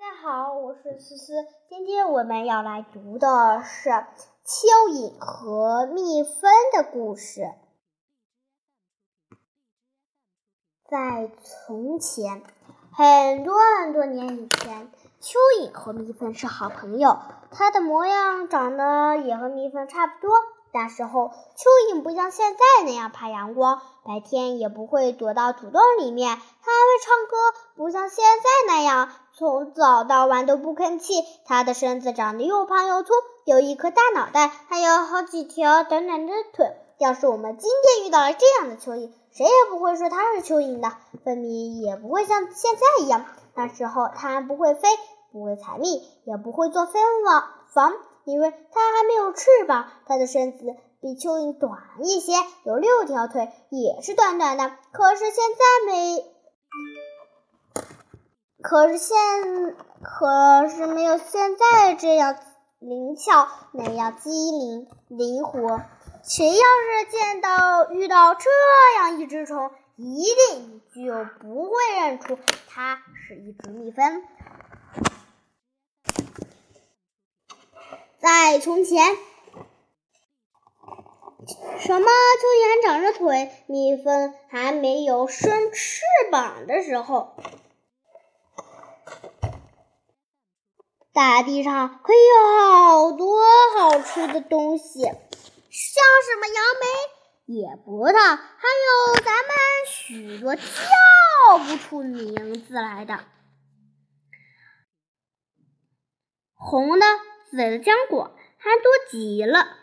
大家好，我是思思。今天我们要来读的是蚯蚓和蜜蜂的故事。在从前，很多很多年以前，蚯蚓和蜜蜂是好朋友。它的模样长得也和蜜蜂差不多。那时候，蚯蚓不像现在那样怕阳光，白天也不会躲到土洞里面。它还会唱歌，不像现在那样从早到晚都不吭气。它的身子长得又胖又粗，有一颗大脑袋，还有好几条短短的腿。要是我们今天遇到了这样的蚯蚓，谁也不会说它是蚯蚓的，分明也不会像现在一样。那时候，它还不会飞，不会采蜜，也不会做蜂网房。因为它还没有翅膀，它的身子比蚯蚓短一些，有六条腿，也是短短的。可是现在没，可是现，可是没有现在这样灵巧，那样机灵灵活。谁要是见到遇到这样一只虫，一定就不会认出它是一只蜜蜂。在从前，什么蚯蚓长着腿，蜜蜂还没有生翅膀的时候，大地上可以有好多好吃的东西，像什么杨梅、野葡萄，还有咱们许多叫不出名字来的红的。紫的浆果还多极了，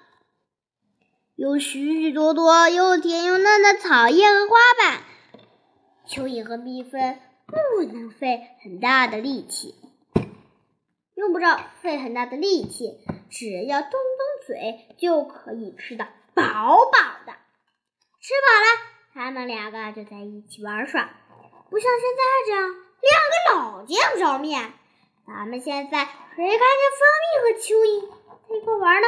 有许许多多又甜又嫩的草叶和花瓣。蚯蚓和蜜蜂不能费很大的力气，用不着费很大的力气，只要动动嘴就可以吃的饱饱的。吃饱了，他们两个就在一起玩耍，不像现在这样两个老见不着面。咱们现在谁看见蜂蜜和蚯蚓在一块玩呢？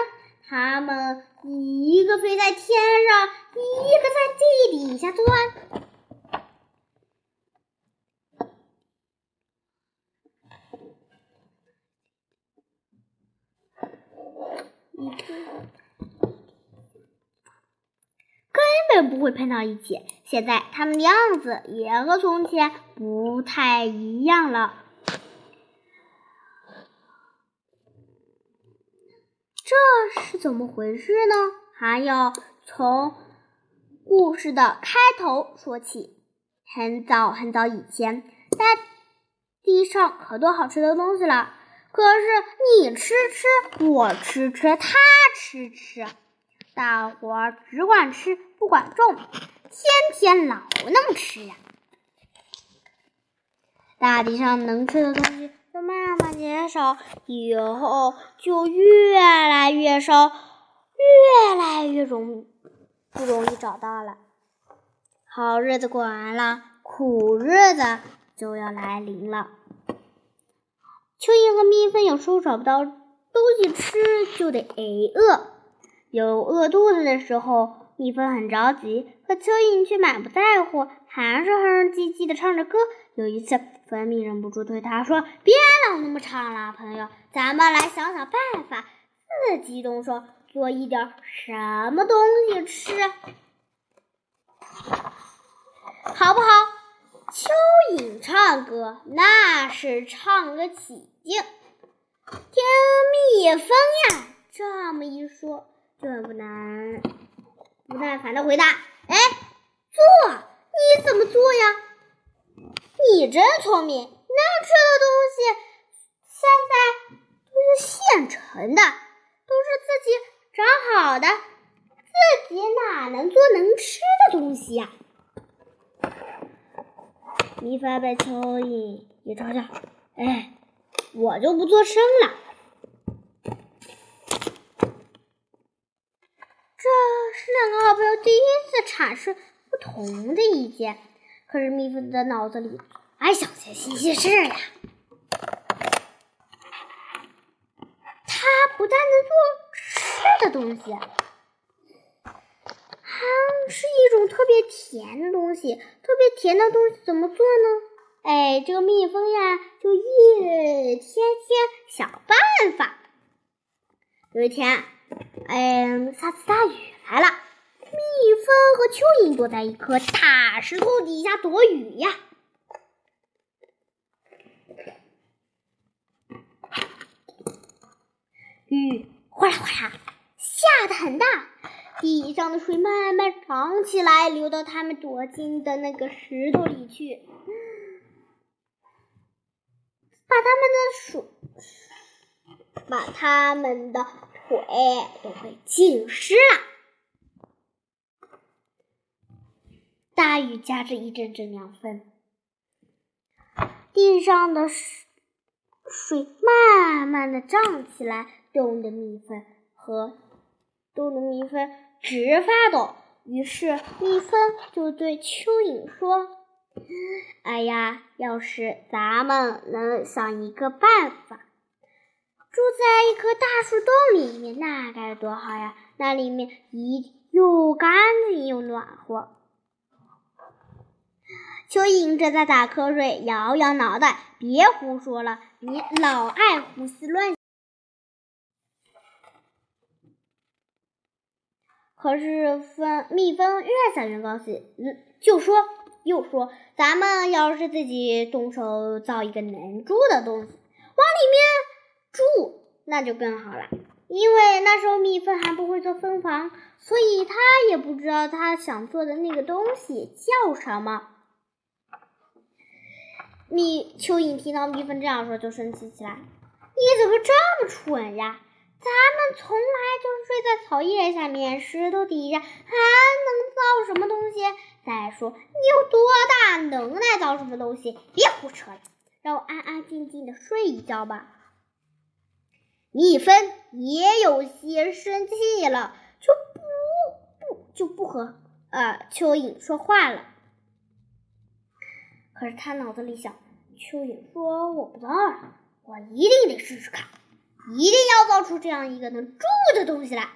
它们一个飞在天上，一个在地底下钻。根本不会碰到一起。现在它们的样子也和从前不太一样了。这是怎么回事呢？还要从故事的开头说起。很早很早以前，在地上可多好吃的东西了。可是你吃吃，我吃吃，他吃吃，大伙儿只管吃不管种，天天老那么吃呀。大地上能吃的东西。慢慢减少，以后就越来越少，越来越容不容易找到了。好日子过完了，苦日子就要来临了。蚯蚓和蜜蜂有时候找不到东西吃，就得挨饿。有饿肚子的时候，蜜蜂很着急，可蚯蚓却满不在乎，还是哼哼唧唧的唱着歌。有一次。蜂蜜忍不住对他说：“别老那么唱了，朋友，咱们来想想办法，自己动手做一点什么东西吃，好不好？”蚯蚓唱歌那是唱个起劲，听蜜蜂呀这么一说，就很不难不耐烦的回答：“哎，做，你怎么做呀？”你真聪明，能吃的东西现在都是现成的，都是自己长好的，自己哪能做能吃的东西呀？米发被蚯蚓一嘲笑，哎，我就不做声了。这是两个好朋友第一次产生同的意见。可是蜜蜂的脑子里爱想些新鲜事儿呀。它不但能做吃的东西还是一种特别甜的东西。特别甜的东西怎么做呢？哎这个蜜蜂呀就一天天想办法。有一天哎下起大雨来了蜜蜂和蚯蚓躲在一颗大石头底下躲雨呀。雨哗啦哗啦下的很大，地上的水慢慢涨起来，流到他们躲进的那个石头里去，把他们的水，把他们的腿都给浸湿了。大雨夹着一阵阵凉风，地上的水。水慢慢的涨起来，冻得蜜蜂和冻得蜜蜂直发抖。于是蜜蜂就对蚯蚓说：“哎呀，要是咱们能想一个办法，住在一棵大树洞里面，那该多好呀！那里面一又干净又暖和。”蚯蚓正在打瞌睡，摇摇脑袋：“别胡说了，你老爱胡思乱想。”可是蜂蜜蜂越想越高兴，嗯就说又说：“咱们要是自己动手造一个能住的东西，往里面住，那就更好了。因为那时候蜜蜂还不会做蜂房，所以他也不知道他想做的那个东西叫什么。”蜜蚯蚓听到蜜蜂这样说，就生气起来：“你怎么这么蠢呀？咱们从来就是睡在草叶下面、石头底下，还能造什么东西？再说，你有多大能耐造什么东西？别胡扯了，让我安安静静的睡一觉吧。”蜜蜂也有些生气了，就不不就不和呃蚯蚓说话了。可是他脑子里想，蚯蚓说：“我不造了，我一定得试试看，一定要造出这样一个能住的东西来。”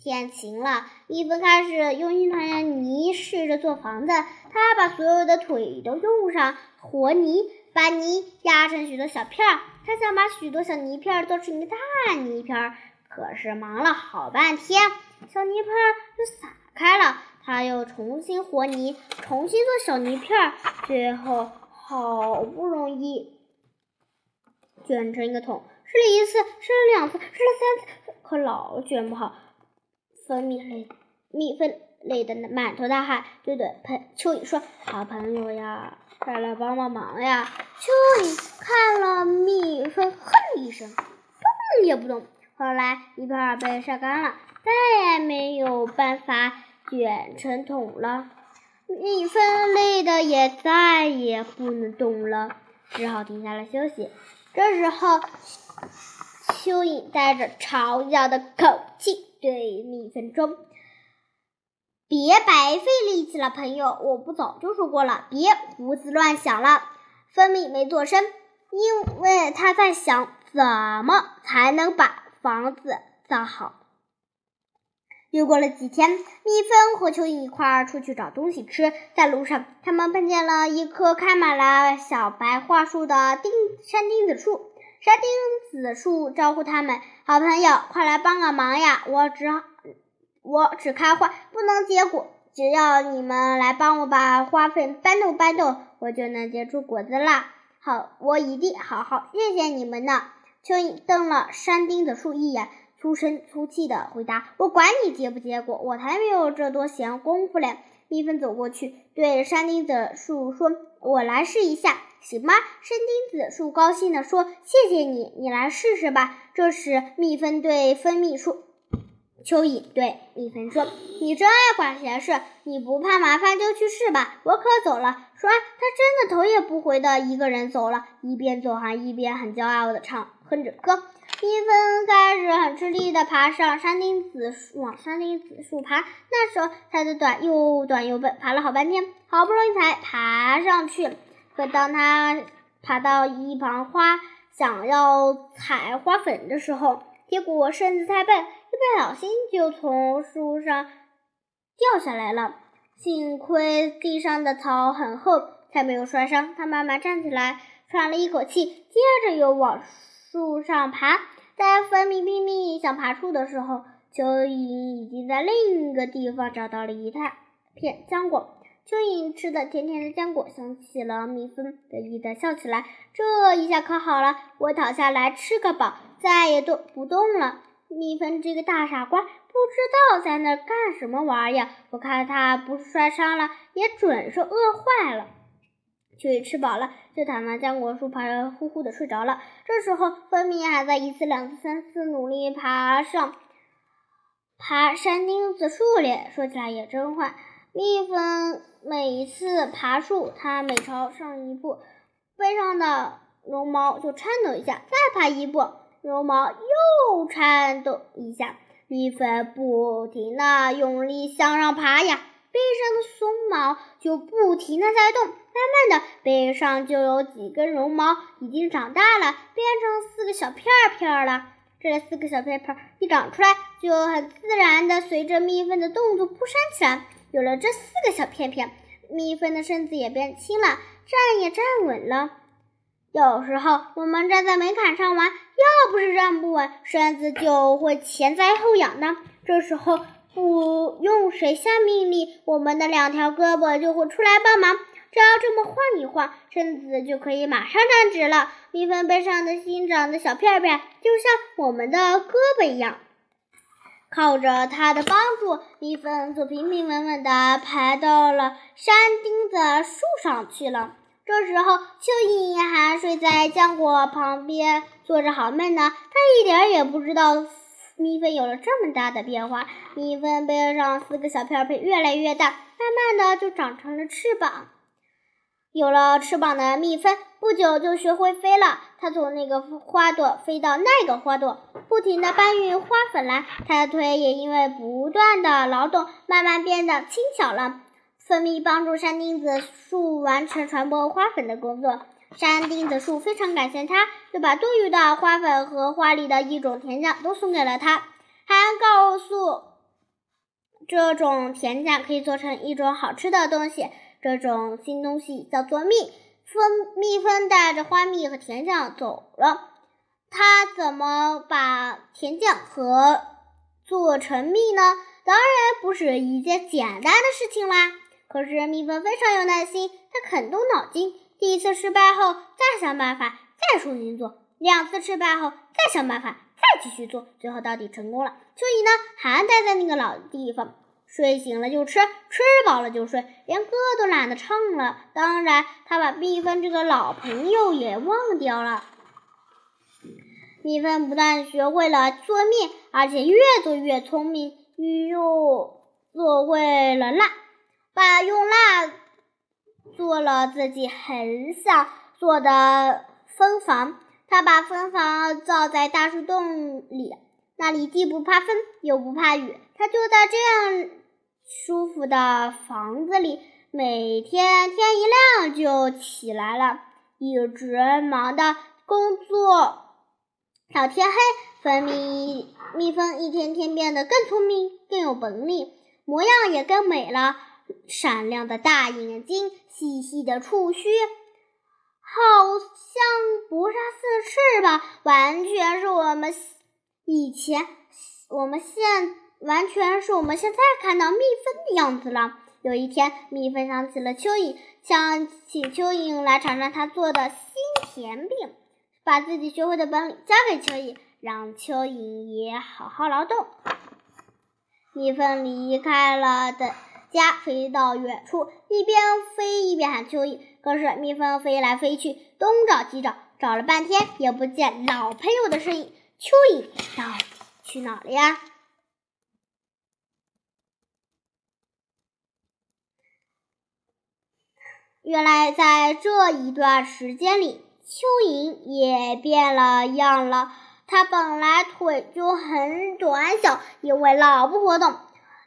天晴了，蜜蜂开始用一团泥试着做房子。它把所有的腿都用上和泥，把泥压成许多小片儿。它想把许多小泥片做成一个大泥片儿，可是忙了好半天，小泥片就散开了。他又重新和泥，重新做小泥片儿，最后好不容易卷成一个桶。试了一次，试了两次，试了三次，可老卷不好。蜂蜜累，蜜蜂累得满头大汗，对对朋蚯蚓说：“好朋友呀，快来帮帮忙呀！”蚯蚓看了蜜蜂，哼一声，动也不动。后来泥片被晒干了，再也没有办法。卷成桶了，蜜蜂累的也再也不能动了，只好停下来休息。这时候，蚯蚓带着嘲笑的口气对蜜蜂说：“别白费力气了，朋友，我不早就说过了，别胡思乱想了。”蜂蜜没做声，因为他在想怎么才能把房子造好。又过了几天，蜜蜂和蚯蚓一块儿出去找东西吃。在路上，他们碰见了一棵开满了小白桦树的钉山钉子树。山钉子树招呼他们：“好朋友，快来帮个忙呀！我只我只开花，不能结果。只要你们来帮我把花粉搬动搬动，我就能结出果子啦！好，我一定好好谢谢你们呢。”蚯蚓瞪了山钉子树一眼。粗声粗气的回答：“我管你结不结果，我才没有这多闲工夫嘞。”蜜蜂走过去，对山钉子树说：“我来试一下，行吗？”山钉子树高兴地说：“谢谢你，你来试试吧。”这时，蜜蜂对蜂蜜说：“蚯蚓对蜜蜂说，你真爱管闲事，你不怕麻烦就去试吧，我可走了。”说完，他真的头也不回的一个人走了，一边走还一边很骄傲的唱哼着歌。蜜蜂开始很吃力地爬上山钉子树，往山钉子树爬。那时候它的短又短又笨，爬了好半天，好不容易才爬上去。可当它爬到一旁花，想要采花粉的时候，结果身子太笨，一不小心就从树上掉下来了。幸亏地上的草很厚，才没有摔伤。它慢慢站起来，喘了一口气，接着又往。树上爬，在粉米拼命想爬树的时候，蚯蚓已经在另一个地方找到了一大片浆果。蚯蚓吃的甜甜的浆果，想起了蜜蜂，得意的笑起来。这一下可好了，我躺下来吃个饱，再也动不动了。蜜蜂这个大傻瓜，不知道在那干什么玩意儿。我看他不摔伤了，也准是饿坏了。蚯蚓吃饱了，就躺在浆果树旁，呼呼的睡着了。这时候，蜂蜜还在一次、两次、三次努力爬上爬山钉子树里。说起来也真坏，蜜蜂。每一次爬树，它每朝上一步，背上的绒毛就颤抖一下；再爬一步，绒毛又颤抖一下。蜜蜂不停地用力向上爬呀，背上的松毛就不停的在动。慢慢的，背上就有几根绒毛已经长大了，变成四个小片片了。这四个小片片一长出来，就很自然的随着蜜蜂的动作扑扇起来。有了这四个小片片，蜜蜂的身子也变轻了，站也站稳了。有时候我们站在门槛上玩，要不是站不稳，身子就会前栽后仰的。这时候不用谁下命令，我们的两条胳膊就会出来帮忙。只要这么晃一晃，身子就可以马上站直了。蜜蜂背上的新长的小片片，就像我们的胳膊一样。靠着它的帮助，蜜蜂就平平稳稳地爬到了山钉子树上去了。这时候，蚯蚓还睡在浆果旁边，做着好梦呢。它一点也不知道蜜蜂有了这么大的变化。蜜蜂背上四个小片片越来越大，慢慢的就长成了翅膀。有了翅膀的蜜蜂，不久就学会飞了。它从那个花朵飞到那个花朵，不停地搬运花粉来。它的腿也因为不断的劳动，慢慢变得轻巧了。蜂蜜帮助山钉子树完成传播花粉的工作。山钉子树非常感谢它，就把多余的花粉和花里的一种甜酱都送给了它，还告诉这种甜酱可以做成一种好吃的东西。这种新东西叫做蜜蜂，蜜蜂带着花蜜和甜酱走了。它怎么把甜酱和做成蜜呢？当然不是一件简单的事情啦。可是蜜蜂非常有耐心，它肯动脑筋。第一次失败后，再想办法，再重新做；两次失败后，再想办法，再继续做。最后到底成功了。蚯蚓呢，还待在那个老地方。睡醒了就吃，吃饱了就睡，连歌都懒得唱了。当然，他把蜜蜂这个老朋友也忘掉了。蜜蜂不但学会了做蜜，而且越做越聪明，又做会了蜡，把用蜡做了自己很想做的蜂房。他把蜂房造在大树洞里，那里既不怕风，又不怕雨。他就在这样。舒服的房子里，每天天一亮就起来了，一直忙的工作到天黑。蜂蜜蜜蜂一天天变得更聪明，更有本领，模样也更美了。闪亮的大眼睛，细细的触须，好像薄纱似的翅膀，完全是我们以前我们现。完全是我们现在看到蜜蜂的样子了。有一天，蜜蜂想起了蚯蚓，想请蚯蚓来尝尝它做的新甜饼，把自己学会的本领教给蚯蚓，让蚯蚓也好好劳动。蜜蜂离开了的家，飞到远处，一边飞一边喊蚯蚓。可是蜜蜂飞来飞去，东找西找，找了半天也不见老朋友的身影。蚯蚓到底去哪了呀？原来在这一段时间里，蚯蚓也变了样了。它本来腿就很短小，因为老不活动，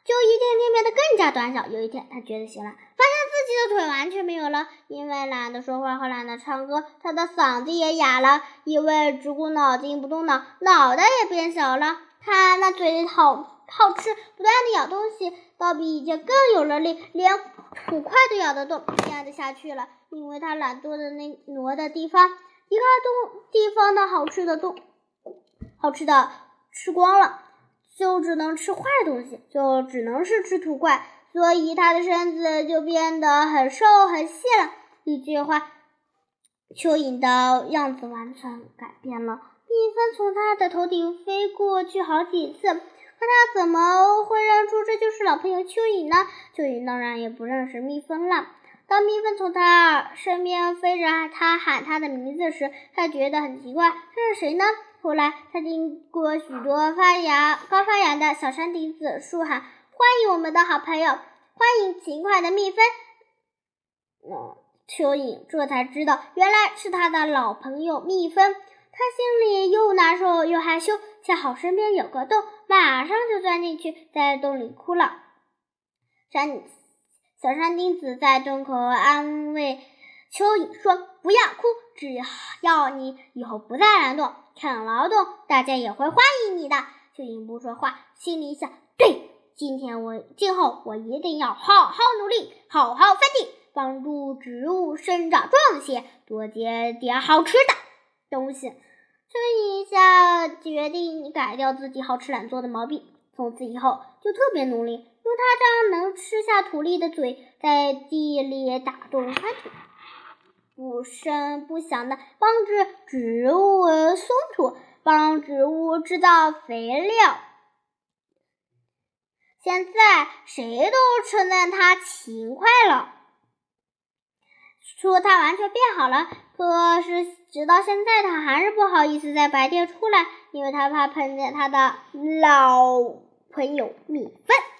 就一天天变得更加短小。有一天，他觉得行了，发现自己的腿完全没有了，因为懒得说话和懒得唱歌，他的嗓子也哑了。因为只顾脑筋不动脑，脑袋也变小了。他那嘴里好。好吃，不断的咬东西，倒比以前更有了力，连土块都咬得动，咽得下去了。因为他懒惰的那挪的地方，一个东地方的好吃的都，好吃的吃光了，就只能吃坏东西，就只能是吃土块，所以他的身子就变得很瘦很细了。一句话，蚯蚓的样子完全改变了。蜜蜂从他的头顶飞过去好几次，可他怎么会认出这就是老朋友蚯蚓呢？蚯蚓当然也不认识蜜蜂了。当蜜蜂从他身边飞着，他喊他的名字时，他觉得很奇怪，这是谁呢？后来，他经过许多发芽、刚发芽的小山顶子树，喊：“欢迎我们的好朋友，欢迎勤快的蜜蜂。”嗯，蚯蚓这才知道，原来是他的老朋友蜜蜂。他心里又难受又害羞，恰好身边有个洞，马上就钻进去，在洞里哭了。山。小山丁子在洞口安慰蚯蚓说：“不要哭，只要你以后不再懒惰、肯劳动，大家也会欢迎你的。”蚯蚓不说话，心里想：“对，今天我今后我一定要好好努力，好好翻地，帮助植物生长壮些，多结点好吃的东西。”蚯蚓一下决定改掉自己好吃懒做的毛病，从此以后就特别努力。用它这样能吃下土粒的嘴，在地里打洞翻土，不声不响的帮助植物松土，帮植物制造肥料。现在谁都称赞他勤快了，说他完全变好了。可是直到现在，他还是不好意思在白天出来，因为他怕碰见他的老朋友蜜蜂。